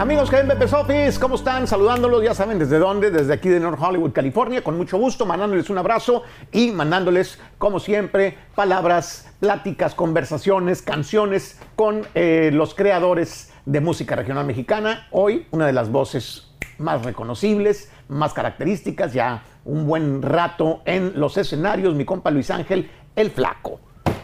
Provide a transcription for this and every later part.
Amigos que ven Office, ¿cómo están? Saludándolos, ya saben desde dónde, desde aquí de North Hollywood, California, con mucho gusto, mandándoles un abrazo y mandándoles, como siempre, palabras, pláticas, conversaciones, canciones con eh, los creadores de música regional mexicana. Hoy, una de las voces más reconocibles, más características, ya un buen rato en los escenarios, mi compa Luis Ángel, el Flaco.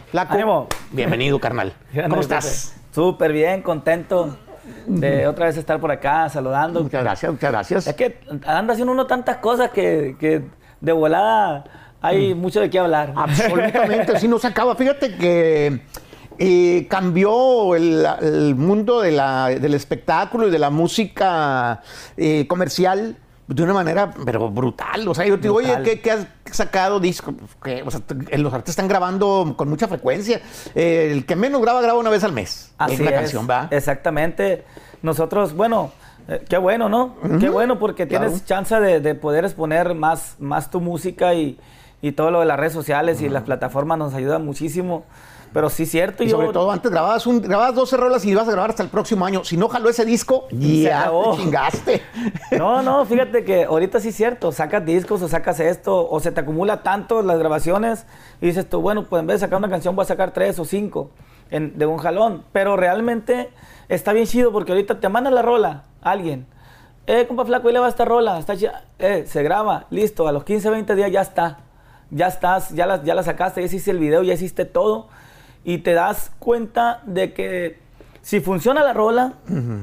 Flaco, Ánimo. bienvenido, carnal. ¿Cómo estás? Súper bien, contento de otra vez estar por acá saludando. Muchas gracias, muchas gracias. Es que anda haciendo uno tantas cosas que, que de volada hay mucho de qué hablar. Absolutamente, sí, no se acaba. Fíjate que eh, cambió el, el mundo de la- del espectáculo y de la música eh, comercial de una manera, pero brutal. O sea, yo te digo, oye. ¿qué, qué has sacado disco? Que, o sea, t- los artistas están grabando con mucha frecuencia. Eh, el que menos graba, graba una vez al mes. Así es, canción, ¿va? Exactamente. Nosotros, bueno, eh, qué bueno, ¿no? Qué bueno porque claro. tienes chance de, de poder exponer más, más tu música y, y todo lo de las redes sociales y las plataformas nos ayudan muchísimo. Pero sí, cierto. Y yo- sobre todo, antes grababas, un, grababas 12 rolas y ibas a grabar hasta el próximo año. Si no jaló ese disco, ya acabó. te chingaste. No, no, fíjate que ahorita sí es cierto, sacas discos o sacas esto, o se te acumula tanto las grabaciones y dices tú, bueno, pues en vez de sacar una canción voy a sacar tres o cinco en- de un jalón. Pero realmente está bien chido porque ahorita te manda la rola alguien. Eh, compa flaco, ahí le va esta rola, está chida. Eh, se graba, listo, a los 15, 20 días ya está. Ya estás, ya la, ya la sacaste, ya hiciste el video, ya hiciste todo. Y te das cuenta de que si funciona la rola,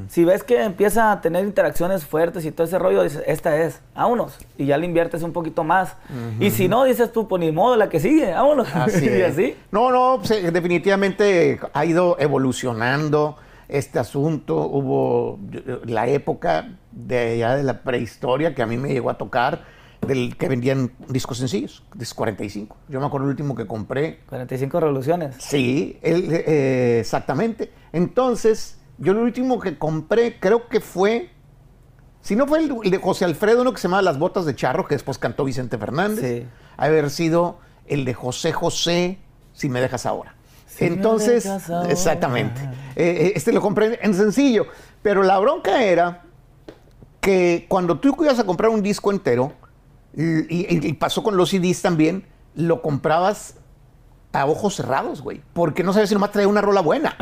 si ves que empieza a tener interacciones fuertes y todo ese rollo, dices, esta es, vámonos. Y ya le inviertes un poquito más. Y si no, dices tú, pues ni modo, la que sigue, vámonos. Así y así. No, no, pues, eh, definitivamente ha ido evolucionando este asunto. Hubo la época de ya de la prehistoria que a mí me llegó a tocar, del que vendían discos sencillos, discos 45. Yo me acuerdo el último que compré. 45 revoluciones. Sí, el- eh, exactamente. Entonces, yo el último que compré creo que fue, si no fue el, el de José Alfredo, uno que se llamaba Las Botas de Charro, que después cantó Vicente Fernández, Sí. haber sido el de José José, Si me dejas ahora. Si Entonces, dejas ahora. exactamente. Eh, eh, este lo compré en sencillo, pero la bronca era que cuando tú ibas a comprar un disco entero, y, pasó con los CDs también, lo comprabas a ojos cerrados, güey, porque no sabes si nomás traía una rola buena.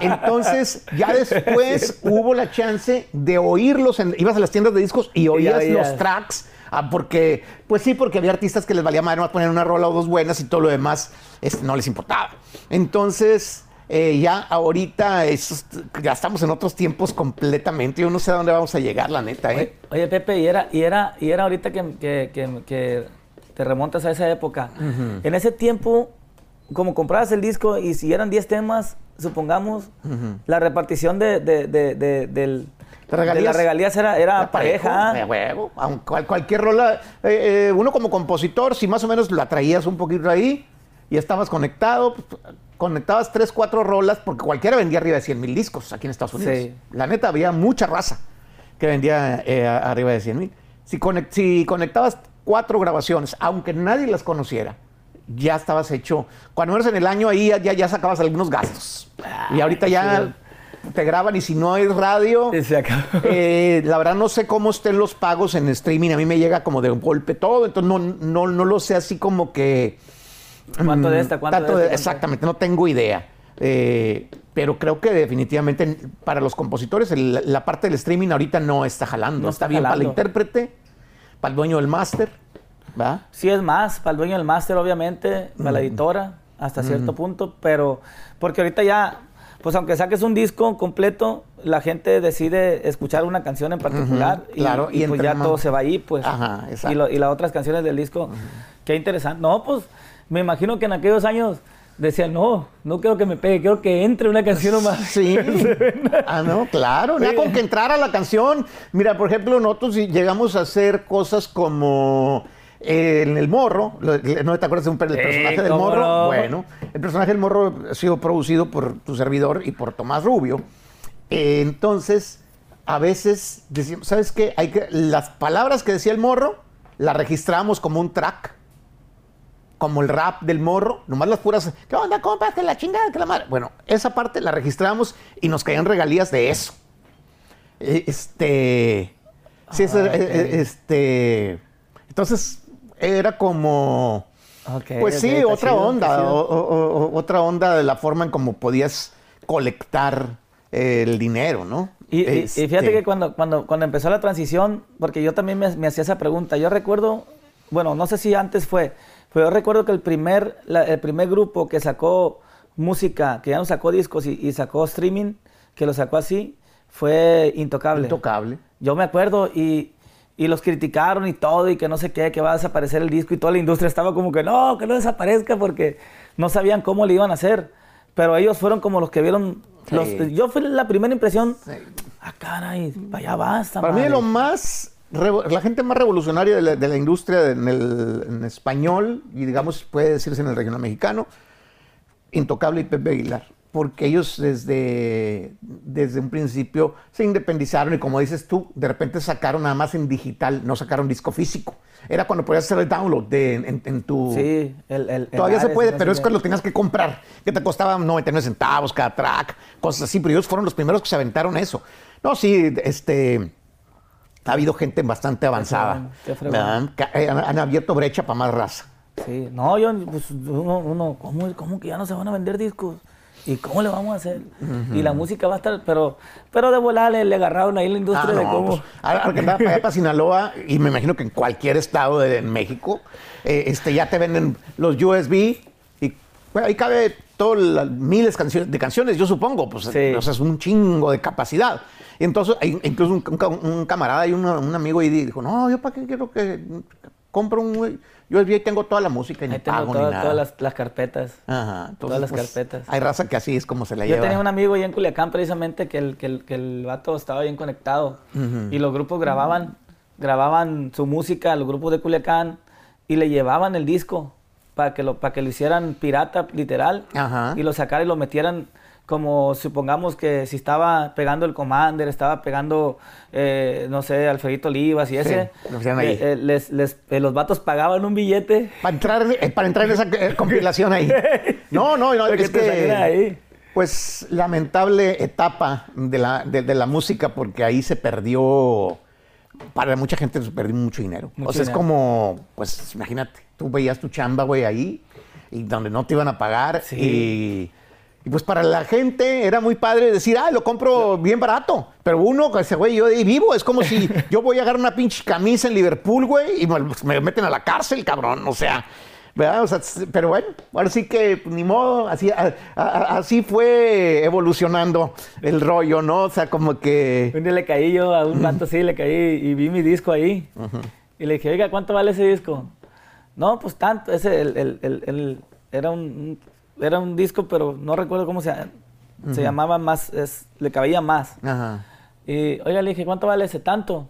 Entonces, ya después hubo la chance de oírlos, en- ibas a las tiendas de discos y oías los tracks, ah, porque, pues sí, porque había artistas que les valía madre nomás poner una rola o dos buenas y todo lo demás este, no les importaba. Entonces, eh, ya ahorita es- ya estamos en otros tiempos completamente. Yo no sé a dónde vamos a llegar, la neta, ¿eh? Oye, oye, Pepe, y era, y era, y era ahorita que, que- que- que te remontas a esa época. En ese tiempo, como comprabas el disco y si eran 10 temas, supongamos, la repartición de, de, de, de- del- ¿De regalías? de las regalías era, era parejo, pareja. de huevo. Cual- cualquier rola, eh, eh, uno como compositor, si más o menos la traías un poquito ahí y estabas conectado, pues, conectabas tres, cuatro rolas, porque cualquiera vendía arriba de 100 mil discos aquí en Estados Unidos. Sí. La neta, había mucha raza que vendía eh, arriba de 100 mil. Si, conec- si conectabas cuatro grabaciones, aunque nadie las conociera, ya estabas hecho. Cuando eres en el año ahí ya, ya, sacabas algunos gastos. y ahorita ya te graban y si no hay radio, Y se acabó. eh, la verdad no sé cómo estén los pagos en streaming. A mí me llega como de un golpe todo, entonces no, no, no lo sé así como que... ¿Cuánto de mm, esta? ¿Cuánto tanto de de- esta? Exactamente, no tengo idea. Eh, pero creo que definitivamente para los compositores el- la parte del streaming ahorita no está jalando. No está, está bien para el jalando. intérprete, para el dueño del máster, ¿va? Sí es más, para el dueño del máster, obviamente, para la editora, hasta cierto punto, pero porque ahorita ya, pues aunque saques un disco completo, la gente decide escuchar una canción en particular Ujú, y, claro, y y pues ya todo se va ahí, pues. Ajá, exacto. y, lo- y las otras canciones del disco, qué interesante. No, pues me imagino que en aquellos años decían, no, no quiero que me pegue, quiero que entre una canción nomás. Sí. ah, no, claro. Nada con que entrara la canción. Mira, por ejemplo, nosotros llegamos a hacer cosas como eh, en El Morro. ¿No te acuerdas de del Sí, personaje del Morro? no. Bueno, el personaje del Morro ha sido producido por tu servidor y por Tomás Rubio. Eh, entonces, a veces decíamos, ¿sabes qué? Hay que, las palabras que decía el Morro las registramos como un track como el rap del morro, nomás las puras, ¿qué onda, compa? Que la chingada, que la madre. Bueno, esa parte la registramos y nos caían regalías de eso. Este. Sí, Ah, eh, ok. este. Entonces, era como. Pues sí, otra chido, onda, chido. o- o- o- otra onda de la forma en cómo podías colectar el dinero, ¿no? Y, Este, fíjate que cuando, cuando, cuando empezó la transición, porque yo también me, me hacía esa pregunta, yo recuerdo, bueno, no sé si antes fue, pero yo recuerdo que el primer, la- el primer grupo que sacó música, que ya no sacó discos y, y sacó streaming, que lo sacó así, fue Intocable. Intocable. Yo me acuerdo y, y los criticaron y todo y que no sé qué, que va a desaparecer el disco y toda la industria estaba como que no, que no desaparezca porque no sabían cómo le iban a hacer. Pero ellos fueron como los que vieron... Sí. los- yo fui la primera impresión, Sí. ah, caray, para allá basta. Para mí madre". lo más, la gente más revolucionaria de la, de la industria en, el, en español, y digamos puede decirse en el regional mexicano, Intocable y Pepe Aguilar. Porque ellos desde, desde un principio se independizaron y como dices tú, de repente sacaron nada más en digital, no sacaron disco físico. Era cuando podías hacer el download de, en, en tu... Sí, el, el- el Todavía se puede, pero es cuando lo tenías que comprar, que te costaba 99 centavos cada track, cosas así, pero ellos fueron los primeros que se aventaron eso. No, sí, este, ha habido gente bastante avanzada. fregón, qué fregón. ¿verdad? Que, eh, Han, han abierto brecha para más raza. Sí, no, yo, pues, uno, uno ¿cómo, cómo que ya no se van a vender discos? ¿Y cómo le vamos a hacer? Y la música va a estar, pero, pero de volar le, le agarraron ahí la industria Ah, de cómo. pues, ahora ahora que andaba para allá, para Sinaloa, y me imagino que en cualquier estado de en México, eh, este, ya te venden los USB bueno, ahí cabe todas las miles canciones, de canciones, yo supongo, pues Sí. o sea, es un chingo de capacidad. Y entonces, incluso un, un ca- un camarada y un, un amigo ahí dijo, no, yo para qué quiero que compro un USB y tengo toda la música y ni Ahí tengo pago toda- ni nada. todas las, las carpetas. Ajá, entonces, todas las pues, carpetas. Hay raza que así es como se la Yo lleva. tenía un amigo ahí en Culiacán precisamente que el, que el, que el vato estaba bien conectado y los grupos grababan, grababan su música, los grupos de Culiacán y le llevaban el disco para que lo, para que lo hicieran pirata literal Ajá. y lo sacaran y lo metieran como supongamos que si estaba pegando el Commander, estaba pegando, eh, no sé, Alfredito Olivas y ese, lo hacían ahí. eh, les, les- eh, los vatos pagaban un billete Para entrar, para entrar en esa compilación ahí. No, no, no, es que... ahí. Pues lamentable etapa de la, de, de la música porque ahí se perdió, para mucha gente se perdió mucho dinero. Mucho o sea, es como, pues imagínate, tú veías tu chamba, güey, ahí, y donde no te iban a pagar. Sí. Y, y, pues para la gente era muy padre decir, ah, lo compro bien barato. Pero uno, ese güey, yo ahí vivo, es como si yo voy a agarrar una pinche camisa en Liverpool, güey, y me, me meten a la cárcel, cabrón. O sea, ¿verdad? O sea, pero bueno, ahora sí que ni modo, así, a- a- así fue evolucionando el rollo, ¿no? O sea, como que... Un día le caí yo a un vato así, le caí y vi mi disco ahí. Y le dije, oiga, ¿cuánto vale ese disco? No, pues tanto. Ese el, el- el- el- era, un, era un disco, pero no recuerdo cómo se, se llamaba más, es, le cabía más. Ajá. Y, oiga, le dije, ¿cuánto vale ese tanto?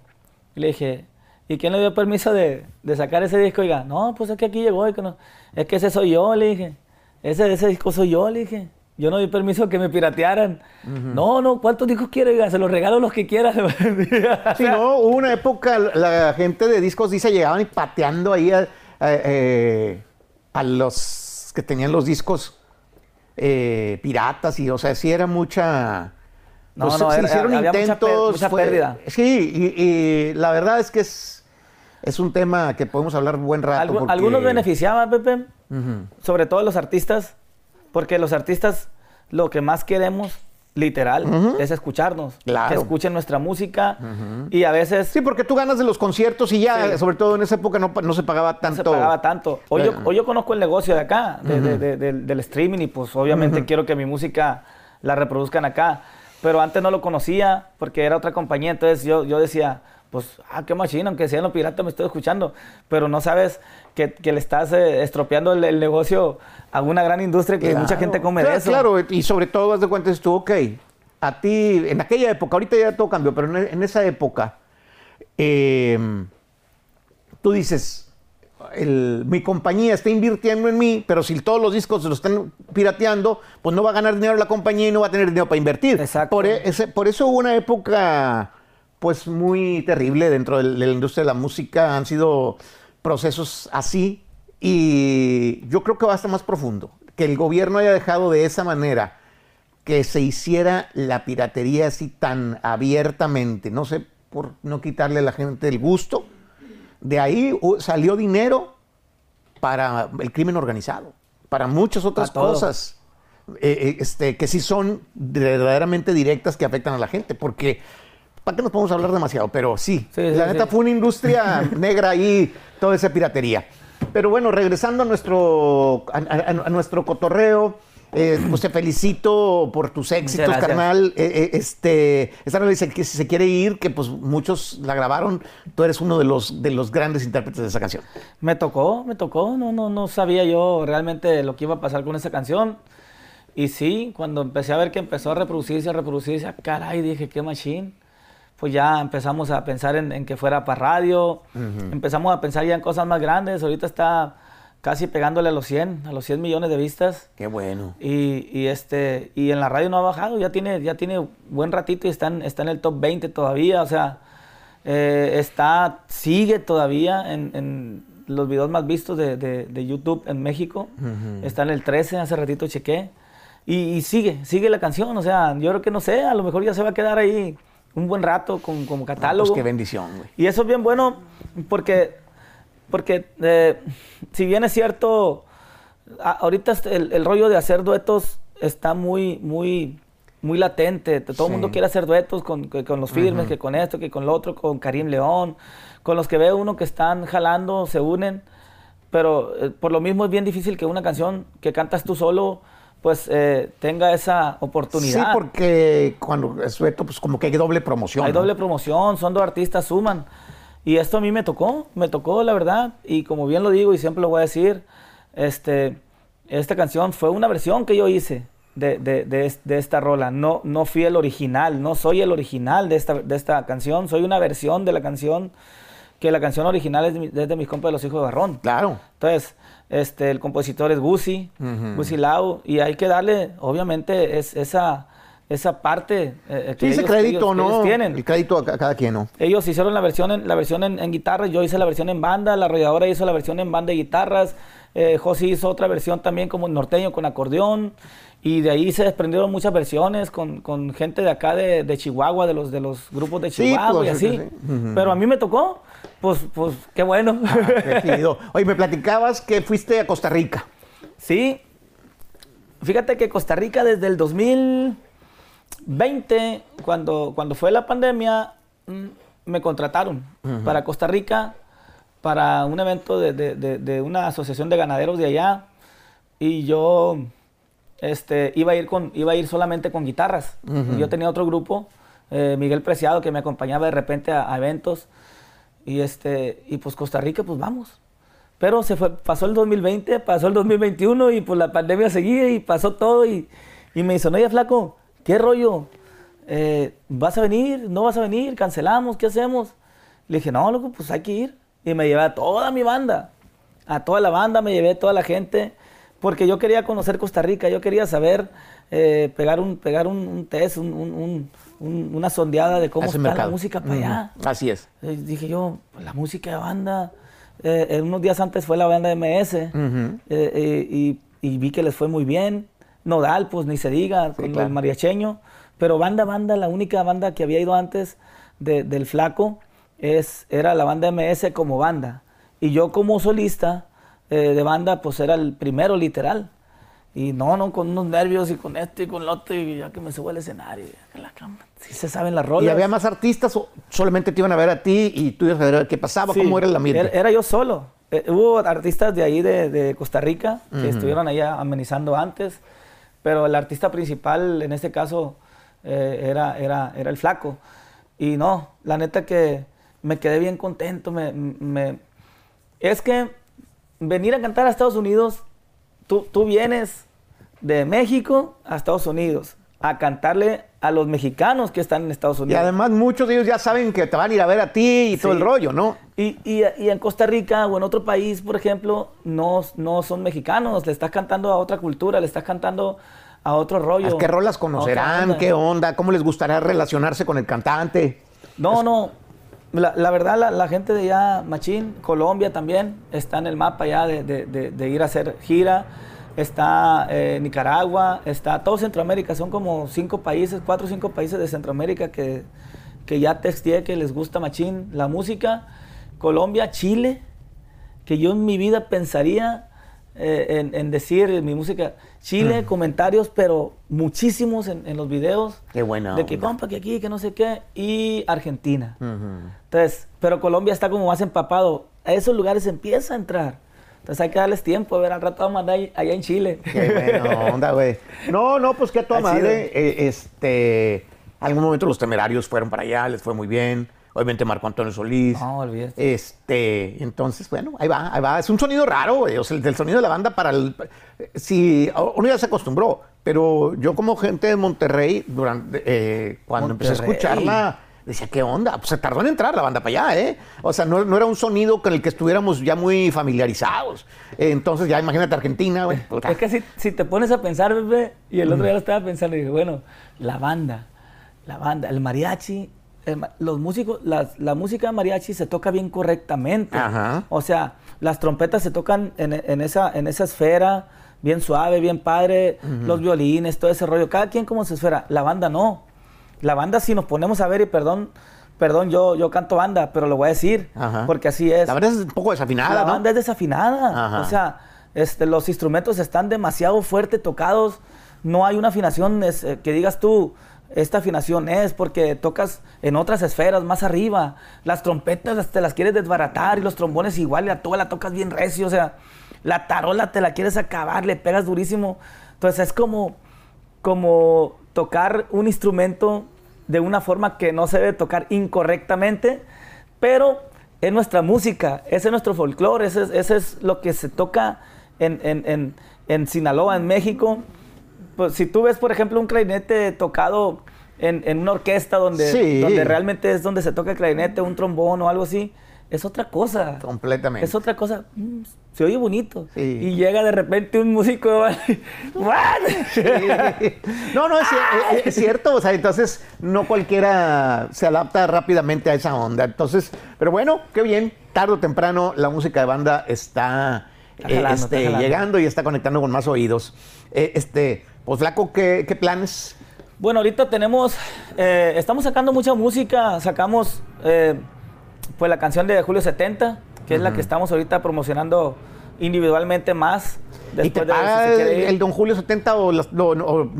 Y le dije, ¿y quién le dio permiso de, de sacar ese disco? Oiga, no, pues es que aquí llegó. y que no- es que ese soy yo, le dije. Ese, ese disco soy yo, le dije. Yo no di permiso que me piratearan. No, no, ¿cuántos discos quiere? Oiga, se los regalo los que quiera. Sí, no, hubo una época, la gente de discos dice llegaban y pateando ahí a- eh, a los que tenían los discos eh, piratas y, o sea, sí era mucha... No, pues, no, se era- hicieron había mucha per- intentos. mucha pérdida. Sí, y, y la verdad es que es, es un tema que podemos hablar buen rato. Algu- porque- Algunos beneficiaban, Pepe, sobre todo los artistas, porque los artistas lo que más queremos, literal, es escucharnos. Claro. Que escuchen nuestra música y a veces Sí, porque tú ganas de los conciertos y ya, Sí. sobre todo en esa época, no, no se pagaba no tanto. se pagaba tanto. O, yo, o yo conozco el negocio de acá, de- de- de- del- del streaming, y pues obviamente quiero que mi música la reproduzcan acá. Pero antes no lo conocía porque era otra compañía, entonces yo, yo decía, pues, ah, qué machina, aunque sean los piratas me estoy escuchando. Pero no sabes que, que le estás eh, estropeando el, el negocio a una gran industria que mucha Claro. gente come Claro, de eso. Claro, y sobre todo, haz de cuenta, dices tú, ok, a ti, en aquella época, ahorita ya todo cambió, pero en, en esa época, eh, tú dices, el- mi compañía está invirtiendo en mí, pero si todos los discos se los están pirateando, pues no va a ganar dinero la compañía y no va a tener dinero para invertir. Exacto. Por, e- ese- por eso hubo una época, pues, muy terrible dentro de la industria de la música. Han sido procesos así y yo creo que va a estar más profundo. Que el gobierno haya dejado de esa manera que se hiciera la piratería así tan abiertamente. No sé, por no quitarle a la gente el gusto. De ahí salió dinero para el crimen organizado, para muchas otras cosas. Eh, eh, este, que sí son verdaderamente directas que afectan a la gente, porque ¿para qué nos podemos hablar demasiado? Pero sí, la neta fue una industria negra ahí, toda esa piratería. Pero bueno, regresando a nuestro, a, nuestro cotorreo, eh, pues te felicito por tus éxitos, carnal. Eh, este, esta novela dice que si se quiere ir, que pues muchos la grabaron, tú eres uno de los, de los grandes intérpretes de esa canción. Me tocó, me tocó, no, no, no sabía yo realmente lo que iba a pasar con esa canción. Y sí, cuando empecé a ver que empezó a reproducirse, a reproducirse, ah, caray, dije, qué machine. Pues ya empezamos a pensar en, que fuera para radio, empezamos a pensar ya en cosas más grandes. Ahorita está casi pegándole a los 100, a los 100 millones de vistas. Qué bueno. Y, este, y en la radio no ha bajado, ya tiene, ya tiene buen ratito y está en, está en el top 20 todavía. O sea, eh, está, sigue todavía en, los videos más vistos de, YouTube en México. Está en el 13, hace ratito chequé. Y, sigue, sigue la canción. O sea, yo creo que no sé, a lo mejor ya se va a quedar ahí un buen rato con, como catálogo. pues qué bendición, güey. Y eso es bien bueno porque, porque eh, si bien es cierto, ahorita el, rollo de hacer duetos está muy, muy, muy latente. Todo el mundo quiere hacer duetos con, los firmes, que con esto, que con lo otro, con Karim León, con los que ve uno que están jalando, se unen. Pero eh, por lo mismo es bien difícil que una canción que cantas tú solo pues eh, tenga esa oportunidad. Sí, porque cuando es dueto, pues como que hay doble promoción. Hay doble promoción, son dos artistas, suman. Y esto a mí me tocó, me tocó la verdad. Y como bien lo digo y siempre lo voy a decir, este, esta canción fue una versión que yo hice de, de, de, esta rola. No, no fui el original, no soy el original de esta, de esta canción, soy una versión de la canción, que la canción original es de, de mis compas de los hijos de Barrón. Claro. Entonces, este, el compositor es Gusi, uh Lau, y hay que darle, obviamente, es, esa, esa parte eh, que sí, ese crédito, ¿no? tienen. El crédito a cada quien, ¿no? Ellos hicieron la versión en, la versión en, guitarra, yo hice la versión en banda, la arrolladora hizo la versión en banda de guitarras, eh, Josi hizo otra versión también como norteño con acordeón, y de ahí se desprendieron muchas versiones con, con gente de acá de, de, Chihuahua, de los, de los grupos de Chihuahua pues, y así. Pero a mí me tocó. Pues, pues, qué bueno. Ah, Oye, me platicabas que fuiste a Costa Rica. Sí. Fíjate que Costa Rica desde el 2020, cuando, cuando fue la pandemia, mm, me contrataron para Costa Rica, para un evento de, una asociación de ganaderos de allá. Y yo este, iba, a ir con, iba a ir solamente con guitarras. Yo tenía otro grupo, eh, Miguel Preciado, que me acompañaba de repente a eventos. Y, este, y pues Costa Rica, pues vamos. Pero se fue, pasó el 2020, pasó el 2021 y pues la pandemia seguía y pasó todo y, y me dice, oye flaco, ¿qué rollo? Eh, ¿Vas a venir? ¿No vas a venir? ¿Cancelamos? ¿Qué hacemos? Le dije, no, loco, pues hay que ir. Y me llevé a toda mi banda, a toda la banda, me llevé a toda la gente, porque yo quería conocer Costa Rica, yo quería saber, eh, pegar, un, pegar un, test, un una sondeada de cómo está la música para allá. Así es. Eh, dije yo, pues, la música de banda. Eh, unos días antes fue la banda MS eh, y, vi que les fue muy bien. Nodal, pues ni se diga, con el mariacheño. Pero banda, banda, la única banda que había ido antes del Flaco es, era la banda MS como banda. Y yo como solista de banda, pues era el primero literal. Y no, no, con unos nervios y con esto y con lo otro, y ya que me subo al escenario, en la cama. Sí se saben las rolas. ¿Y había más artistas o solamente te iban a ver a ti y tú ibas a ver qué pasaba? ¿Cómo era el ambiente? Era, yo solo. Eh, hubo artistas de ahí, de, Costa Rica, que estuvieron ahí amenizando antes, pero el artista principal en este caso eh, era, era, era el flaco. Y no, la neta que me quedé bien contento. Me, me... Es que venir a cantar a Estados Unidos tú, tú vienes de México a Estados Unidos a cantarle a los mexicanos que están en Estados Unidos. Y además muchos de ellos ya saben que te van a ir a ver a ti y todo el rollo, ¿no? Y, y, y, en Costa Rica o en otro país, por ejemplo, no, no son mexicanos, le estás cantando a otra cultura, le estás cantando a otro rollo. ¿Qué rolas conocerán? ¿Qué onda? ¿Cómo les gustaría relacionarse con el cantante? No, no. La, verdad, la, gente de allá, Machín, Colombia también, está en el mapa ya de, de, ir a hacer gira. está eh, Nicaragua, está todo Centroamérica, son como cinco países, cuatro o cinco países de Centroamérica que, que ya texté que les gusta machín la música. Colombia, Chile, que yo en mi vida pensaría eh, en, decir mi música. Chile, mm. comentarios, pero muchísimos en, los videos. Qué buena. De que compa, que aquí, que no sé qué. Y Argentina. Entonces, pero Colombia está como más empapado. A esos lugares empieza a entrar. Entonces hay que darles tiempo, a ver, al rato vamos a andar allá en Chile. Qué bueno, onda, güey. No, no, pues que a toda madre, eh, este, algún momento los temerarios fueron para allá, les fue muy bien. Obviamente Marco Antonio Solís. No, olvídate. Este, entonces, bueno, ahí va, ahí va. Es un sonido raro, güey. O sea, el, sonido de la banda para el... Si uno ya se acostumbró, pero yo como gente de Monterrey, durante, eh, cuando empecé a escucharla, decía, ¿qué onda? Pues se tardó en entrar la banda para allá, ¿eh? O sea, no, era un sonido con el que estuviéramos ya muy familiarizados. entonces, ya imagínate Argentina, güey. Es que si, te pones a pensar, bebé, y el otro día lo estaba pensando, y dije, bueno, la banda, la banda, el mariachi los músicos, la, música de mariachi se toca bien correctamente. O sea, las trompetas se tocan en, esa, en esa esfera, bien suave, bien padre, los violines, todo ese rollo. Cada quien como se esfera. La banda no. La banda, si nos ponemos a ver, y perdón, perdón, yo, yo canto banda, pero lo voy a decir, porque así es. La banda es un poco desafinada. La banda es desafinada. O sea, este, los instrumentos están demasiado fuerte tocados. No hay una afinación eh, que digas tú, esta afinación es porque tocas en otras esferas más arriba. Las trompetas te las quieres desbaratar y los trombones igual, la tuba la tocas bien recio, o sea, la tarola te la quieres acabar, le pegas durísimo. Entonces es como, como tocar un instrumento de una forma que no se debe tocar incorrectamente, pero es nuestra música, ese es nuestro folclore, ese, es lo que se toca en, en, en Sinaloa, en México pues si tú ves, por ejemplo, un clarinete tocado en, una orquesta donde, donde realmente es donde se toca el clarinete, un trombón o algo así, es otra cosa. Completamente. Es otra cosa. Mm, se oye bonito. Y llega de repente un músico. no, no, es, cierto. O sea, entonces no cualquiera se adapta rápidamente a esa onda. Entonces, pero bueno, qué bien. Tarde o temprano la música de banda está, eh, este, llegando y está conectando con más oídos. Eh, este, pues Flaco, ¿qué, planes? Bueno, ahorita tenemos, eh, estamos sacando mucha música, sacamos eh, pues la canción de Julio 70, que es la que estamos ahorita promocionando individualmente más. ¿Y te paga el, Don Julio 70 o, o,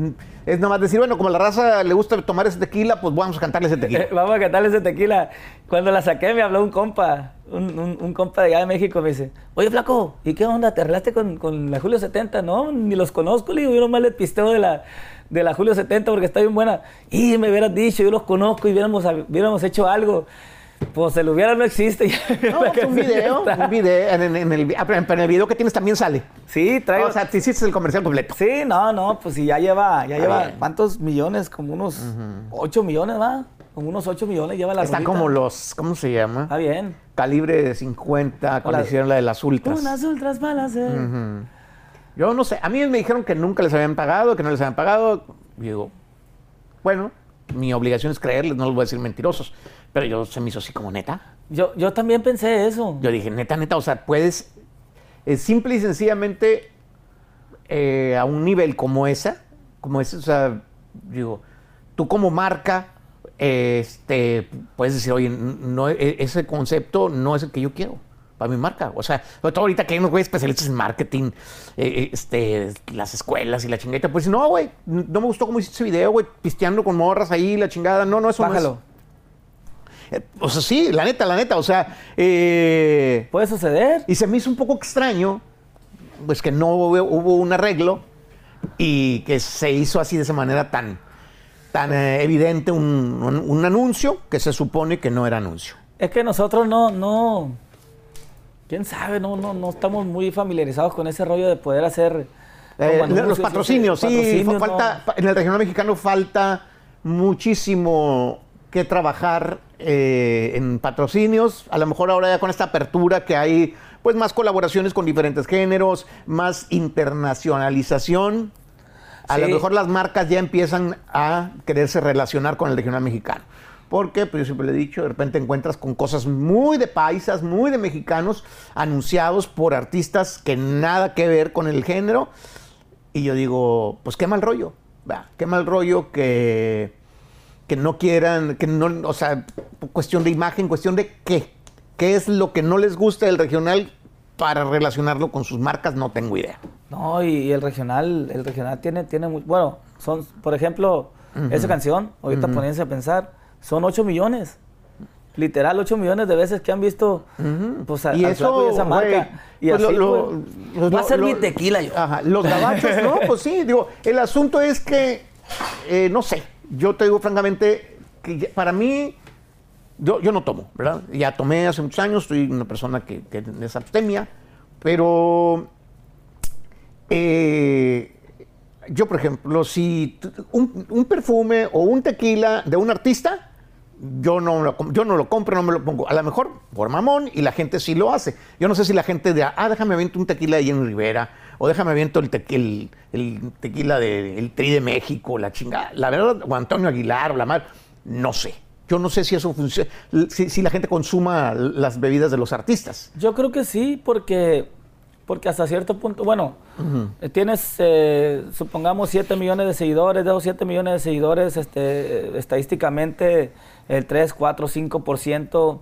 es nomás decir, bueno, como a la raza le gusta tomar ese tequila, pues vamos a cantarle ese tequila? vamos a cantarle ese tequila. Cuando la saqué me habló un compa, un, compa de allá de México, me dice, oye, flaco, ¿y qué onda? ¿Te arreglaste con, la Julio 70? No, ni los conozco, le digo, yo nomás le pisteo de la, de la Julio 70 porque está bien buena. Y me hubieras dicho, yo los conozco y hubiéramos, hubiéramos hecho algo. Pues el hubiera no existe. No, es un video, un video. En, el, ah, en, el, video que tienes también sale. Sí, traigo. O sea, te hiciste el comercial completo. Sí, no, no, pues si ya lleva, ya lleva, ¿cuántos millones? Como unos 8 millones, ¿va? Como unos 8 millones lleva la Está como los, ¿cómo se llama? Está bien. Calibre de 50, cuando hicieron la de las ultras. Unas ultras para hacer. Yo no sé, a mí me dijeron que nunca les habían pagado, que no les habían pagado. Y digo, bueno, mi obligación es creerles, no les voy a decir mentirosos. Pero yo se me hizo así como neta. Yo, yo también pensé eso. Yo dije, neta, neta, o sea, puedes es simple y sencillamente eh, a un nivel como esa, como ese, o sea, digo, tú como marca, este, puedes decir, oye, no, e, ese concepto no es el que yo quiero para mi marca. O sea, sobre todo ahorita que hay unos güeyes especialistas en marketing, eh, este, las escuelas y la chingada. Pues no, güey, no me gustó cómo hiciste ese video, güey, pisteando con morras ahí, la chingada. No, no, eso Bájalo. no es. Eh, o sea, sí, la neta, la neta. O sea, eh, puede suceder. Y se me hizo un poco extraño, pues que no hubo, un arreglo y que se hizo así de esa manera tan, tan eh, evidente un, anuncio que se supone que no era anuncio. Es que nosotros no, no, quién sabe, no, no, no estamos muy familiarizados con ese rollo de poder hacer los patrocinios. Sí, falta, en el regional mexicano falta muchísimo que trabajar eh, en patrocinios. A lo mejor ahora ya con esta apertura que hay, pues más colaboraciones con diferentes géneros, más internacionalización. A lo mejor las marcas ya empiezan a quererse relacionar con el regional mexicano. Porque, pues yo siempre le he dicho, de repente encuentras con cosas muy de paisas, muy de mexicanos, anunciados por artistas que nada que ver con el género. Y yo digo, pues qué mal rollo, qué mal rollo que, que no quieran, que no, o sea, cuestión de imagen, cuestión de qué, qué es lo que no les gusta del regional para relacionarlo con sus marcas, no tengo idea. No, y, y el regional, el regional tiene, tiene muy, bueno, son, por ejemplo, esa canción, ahorita poniéndose a pensar, son 8 millones. Literal, 8 millones de veces que han visto pues, a, Y eso, esa marca. y pues, así, lo- pues, va a ser lo- mi tequila yo. Ajá, los gabachos, no, pues sí, digo, el asunto es que, eh, no sé, yo te digo francamente, que para mí, yo, no tomo, ¿verdad? Ya tomé hace muchos años, soy una persona que, que es abstemia, pero eh, yo, por ejemplo, si un, perfume o un tequila de un artista, yo no, lo, yo no lo compro, no me lo pongo. A lo mejor por mamón y la gente sí lo hace. Yo no sé si la gente de, ah, déjame aviento un tequila de Jenny Rivera o déjame aviento el, tequi- el, el tequila del Tri de México, la chingada. La verdad, o Antonio Aguilar o la madre, no sé. Yo no sé si eso funciona, si, si la gente consuma las bebidas de los artistas. Yo creo que sí, porque, porque hasta cierto punto, bueno, eh, tienes, eh, supongamos, 7 millones de seguidores, de esos 7 millones de seguidores, este, estadísticamente el 3, 4, 5%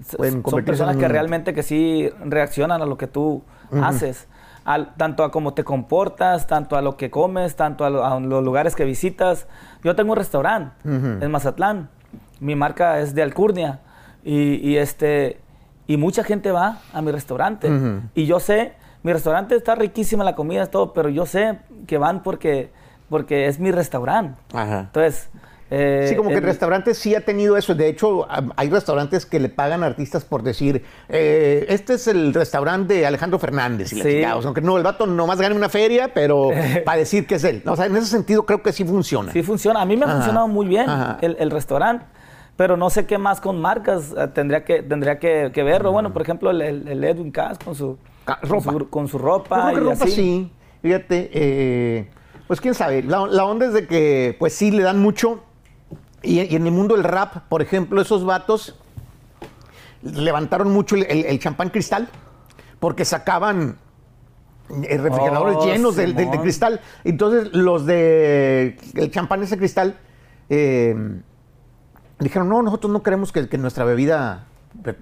s- Pueden son personas que realmente que sí reaccionan a lo que tú haces. Al- tanto a cómo te comportas, tanto a lo que comes, tanto a, lo- a los lugares que visitas. Yo tengo un restaurante en Mazatlán. Mi marca es de Alcurnia. Y, y este, y mucha gente va a mi restaurante. Y yo sé, mi restaurante está riquísima la comida, es todo, pero yo sé que van porque, porque es mi restaurante. Ajá. Entonces, eh, Sí, como que el restaurante sí ha tenido eso. De hecho, hay restaurantes que le pagan a artistas por decir, eh, este es el restaurante de Alejandro Fernández. Y la Sí. O sea, aunque no, el vato nomás gane una feria, pero para decir que es él. O sea, en ese sentido creo que sí funciona. Sí funciona. A mí me ha funcionado muy bien el, el restaurante, pero no sé qué más con marcas eh, tendría que tendría que, que verlo. Bueno, por ejemplo, el, Edwin Cass con su con ropa. su, con su Yo ropa creo que y ropa así. sí. Fíjate, eh, pues quién sabe. La, la onda es de que, pues sí, le dan mucho. Y, y en el mundo del rap, por ejemplo, esos vatos levantaron mucho el, el- el champán cristal porque sacaban eh, refrigeradores Oh, llenos de, cristal. Entonces, los de el champán ese cristal eh, dijeron, no, nosotros no queremos que, que nuestra bebida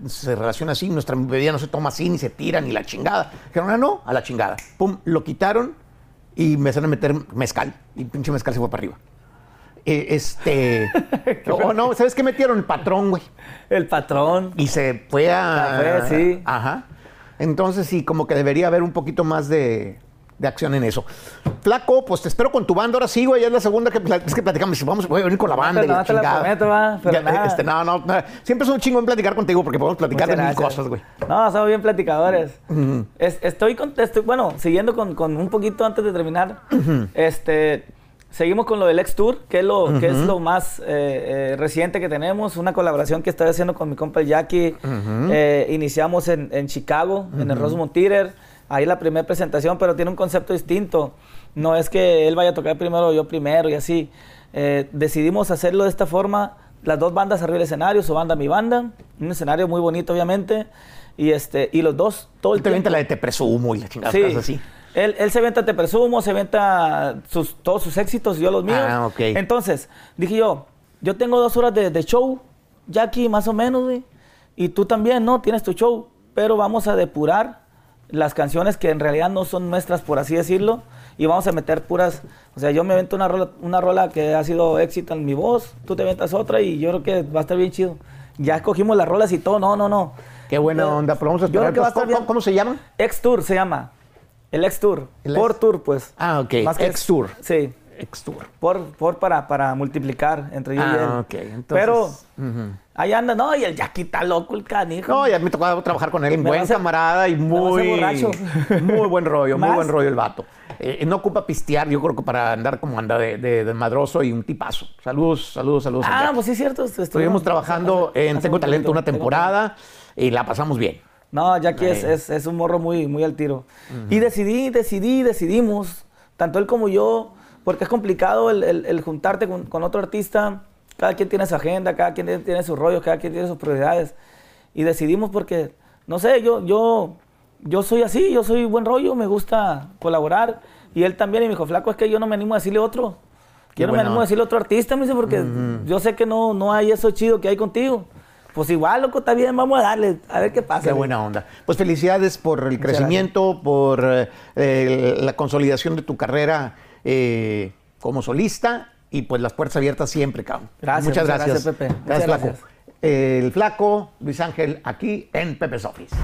se relacione así, nuestra bebida no se toma así, ni se tira, ni la chingada. Dijeron, ah, no, a la chingada. Pum, lo quitaron y me empezaron a meter mezcal. Y pinche mezcal se fue para arriba. Eh, este. oh, no, ¿sabes qué metieron? El patrón, güey. El patrón. Y se fue a. Sí. Ajá. Entonces sí, como que debería haber un poquito más de, de acción en eso. Flaco, pues te espero con tu banda. Ahora sí, güey, ya es la segunda que, es que platicamos. Vamos, voy a venir con la banda. y no la te la chingada. prometo, va, pero Ya, nada. este, no, no, no. Siempre es un chingo en platicar contigo porque podemos platicar Muchas de mil cosas, güey. No, somos bien platicadores. Es- estoy, con, estoy, bueno, siguiendo con, con un poquito antes de terminar. Este, seguimos con lo del X Tour, que es lo, que es lo más eh, eh, reciente que tenemos. Una colaboración que estoy haciendo con mi compa Jackie. Eh, iniciamos en, en Chicago, en el Rosemont Theater. Ahí la primera presentación, pero tiene un concepto distinto. No es que él vaya a tocar primero o yo primero y así. Eh, decidimos hacerlo de esta forma. Las dos bandas arriba del escenario, su banda, mi banda. Un escenario muy bonito, obviamente. Y, este, y los dos, todo el Te vente tiempo. la de Te Presumo y la chingada Sí. así. Él, él se venta Te Presumo, se venta sus, todos sus éxitos yo los míos. Ah, ok. Entonces, dije yo, yo tengo dos horas de, de show, Jackie, más o menos, güey. Y tú también, ¿no? Tienes tu show. Pero vamos a depurar las canciones que en realidad no son nuestras, por así decirlo. Y vamos a meter puras... O sea, yo me vento una rola, una rola que ha sido éxito en mi voz, tú te ventas otra y yo creo que va a estar bien chido. Ya escogimos las rolas y todo, no, no, no. Qué buena Eh, onda. Pero vamos a yo creo esperar. que va a Entonces, estar ¿cómo, bien. cómo se llama? X Tour se llama. El X Tour. El por Tour, pues. Ah, ok. Más que X es- Tour. Sí. Ex Tour. Por, por para, para multiplicar entre yo y él. Ah, ok. Entonces, Pero ujú. ahí anda, no, y el Jackie está loco, el canijo. No, ya me tocó trabajar con él, va buen camarada y muy, muy buen rollo, muy buen rollo el vato. Eh, no ocupa pistear, yo creo que para andar como anda de, de- de madroso y un tipazo. Saludos, saludos, saludos. al ah, pues sí, es cierto. Estuvimos trabajando en Tengo un Talento una temporada y la pasamos bien. No, Jackie es, es, es un morro muy, muy al tiro. Y decidí, decidí, decidimos, tanto él como yo, porque es complicado el, el- el juntarte con, con otro artista. Cada quien tiene su agenda, cada quien tiene, tiene sus rollos, cada quien tiene sus prioridades. Y decidimos porque, no sé, yo, yo, yo soy así, yo soy buen rollo, me gusta colaborar. Y él también, y me dijo, flaco, es que yo no me animo a decirle otro. Yo no me animo a decirle otro artista, me dice, porque yo sé que no, no hay eso chido que hay contigo. Pues igual, loco, está bien, vamos a darle, a ver qué pasa. Qué buena onda. Pues felicidades por el crecimiento, por eh, la consolidación de tu carrera eh, como solista y pues las puertas abiertas siempre, cabrón. Gracias, muchas muchas gracias. gracias, Pepe. Gracias, Muchas Flaco. gracias. El Flaco Luis Ángel aquí en Pepe's Office.